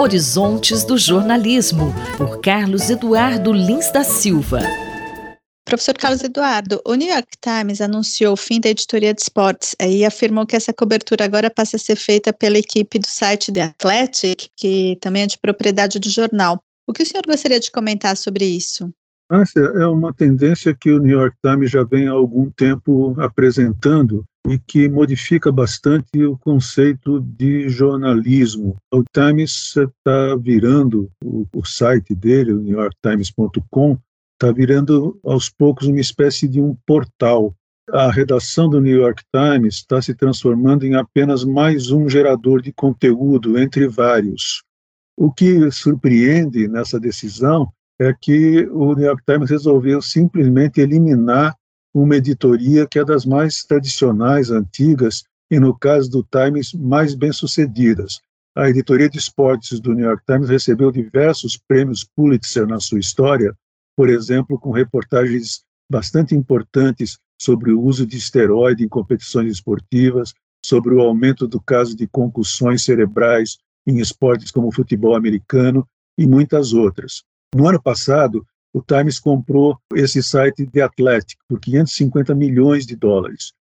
Horizontes do Jornalismo, por Carlos Eduardo Lins da Silva. Professor Carlos Eduardo, o New York Times anunciou o fim da editoria de esportes e afirmou que essa cobertura agora passa a ser feita pela equipe do site The Athletic, que também é de propriedade do jornal. O que o senhor gostaria de comentar sobre isso? Essa é uma tendência que o New York Times já vem há algum tempo apresentando e que modifica bastante o conceito de jornalismo. O Times está virando, o, o site dele, o newyorktimes.com, está virando aos poucos uma espécie de um portal. A redação do New York Times está se transformando em apenas mais um gerador de conteúdo entre vários. O que surpreende nessa decisão é que o New York Times resolveu simplesmente eliminar uma editoria que é das mais tradicionais, antigas e, no caso do Times, mais bem-sucedidas. A editoria de esportes do New York Times recebeu diversos prêmios Pulitzer na sua história, por exemplo, com reportagens bastante importantes sobre o uso de esteroide em competições esportivas, sobre o aumento do caso de concussões cerebrais em esportes como o futebol americano e muitas outras. No ano passado, o Times comprou esse site The Athletic por 550 milhões de dólares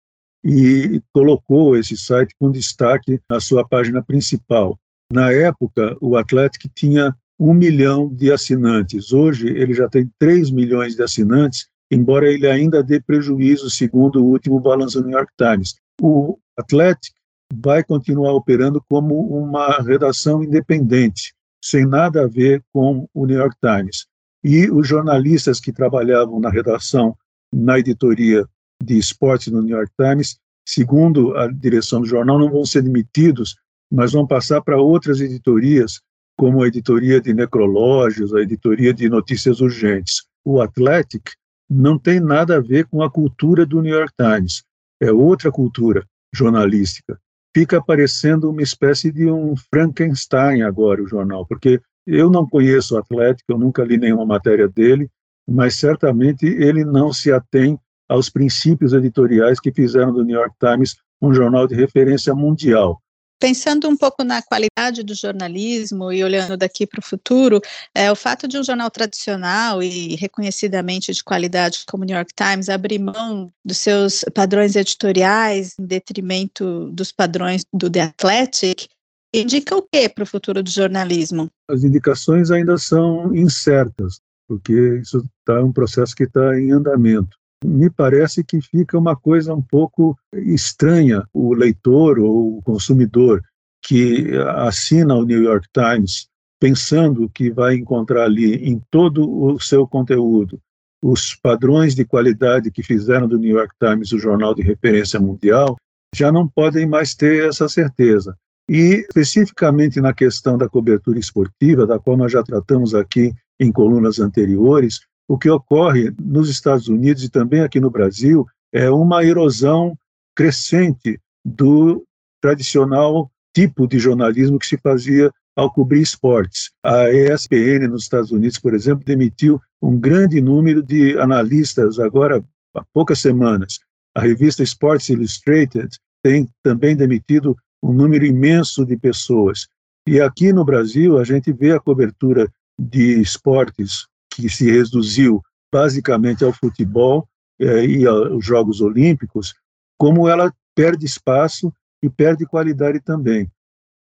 e colocou esse site com destaque na sua página principal. Na época, o Athletic tinha um milhão de assinantes. Hoje, ele já tem 3 milhões de assinantes, embora ele ainda dê prejuízo, segundo o último balanço do New York Times. O Athletic vai continuar operando como uma redação independente, sem nada a ver com o New York Times. E os jornalistas que trabalhavam na redação, na editoria de esportes no New York Times, segundo a direção do jornal, não vão ser demitidos, mas vão passar para outras editorias, como a editoria de necrológios, a editoria de notícias urgentes. O Athletic não tem nada a ver com a cultura do New York Times, é outra cultura jornalística fica parecendo uma espécie de um Frankenstein agora o jornal, porque eu não conheço o Atlético, eu nunca li nenhuma matéria dele, mas certamente ele não se atém aos princípios editoriais que fizeram do New York Times um jornal de referência mundial. Pensando um pouco na qualidade do jornalismo e olhando daqui para o futuro, é, o fato de um jornal tradicional e reconhecidamente de qualidade como o New York Times abrir mão dos seus padrões editoriais em detrimento dos padrões do The Athletic, indica o que para o futuro do jornalismo? As indicações ainda são incertas, porque isso está um processo que está em andamento me parece que fica uma coisa um pouco estranha o leitor ou o consumidor que assina o New York Times pensando que vai encontrar ali em todo o seu conteúdo os padrões de qualidade que fizeram do New York Times o jornal de referência mundial, já não podem mais ter essa certeza. E, especificamente na questão da cobertura esportiva, da qual nós já tratamos aqui em colunas anteriores, o que ocorre nos Estados Unidos e também aqui no Brasil é uma erosão crescente do tradicional tipo de jornalismo que se fazia ao cobrir esportes. A ESPN nos Estados Unidos, por exemplo, demitiu um grande número de analistas agora há poucas semanas. A revista Sports Illustrated tem também demitido um número imenso de pessoas. E aqui no Brasil, a gente vê a cobertura de esportes que se reduziu basicamente ao futebol eh, e aos Jogos Olímpicos, como ela perde espaço e perde qualidade também.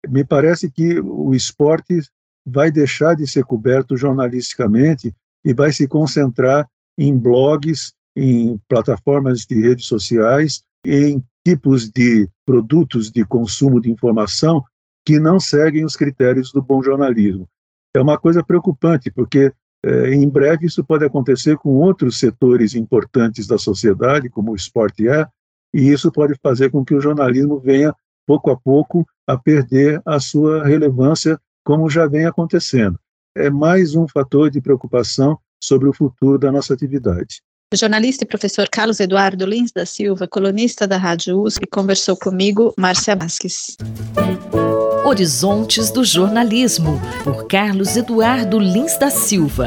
Me parece que o esporte vai deixar de ser coberto jornalisticamente e vai se concentrar em blogs, em plataformas de redes sociais, em tipos de produtos de consumo de informação que não seguem os critérios do bom jornalismo. É uma coisa preocupante, porque é, em breve isso pode acontecer com outros setores importantes da sociedade, como o esporte é, e isso pode fazer com que o jornalismo venha, pouco a pouco, a perder a sua relevância, como já vem acontecendo. É mais um fator de preocupação sobre o futuro da nossa atividade. O jornalista e professor Carlos Eduardo Lins da Silva, colunista da Rádio USP, conversou comigo, Márcia Vasques. Horizontes do Jornalismo, por Carlos Eduardo Lins da Silva.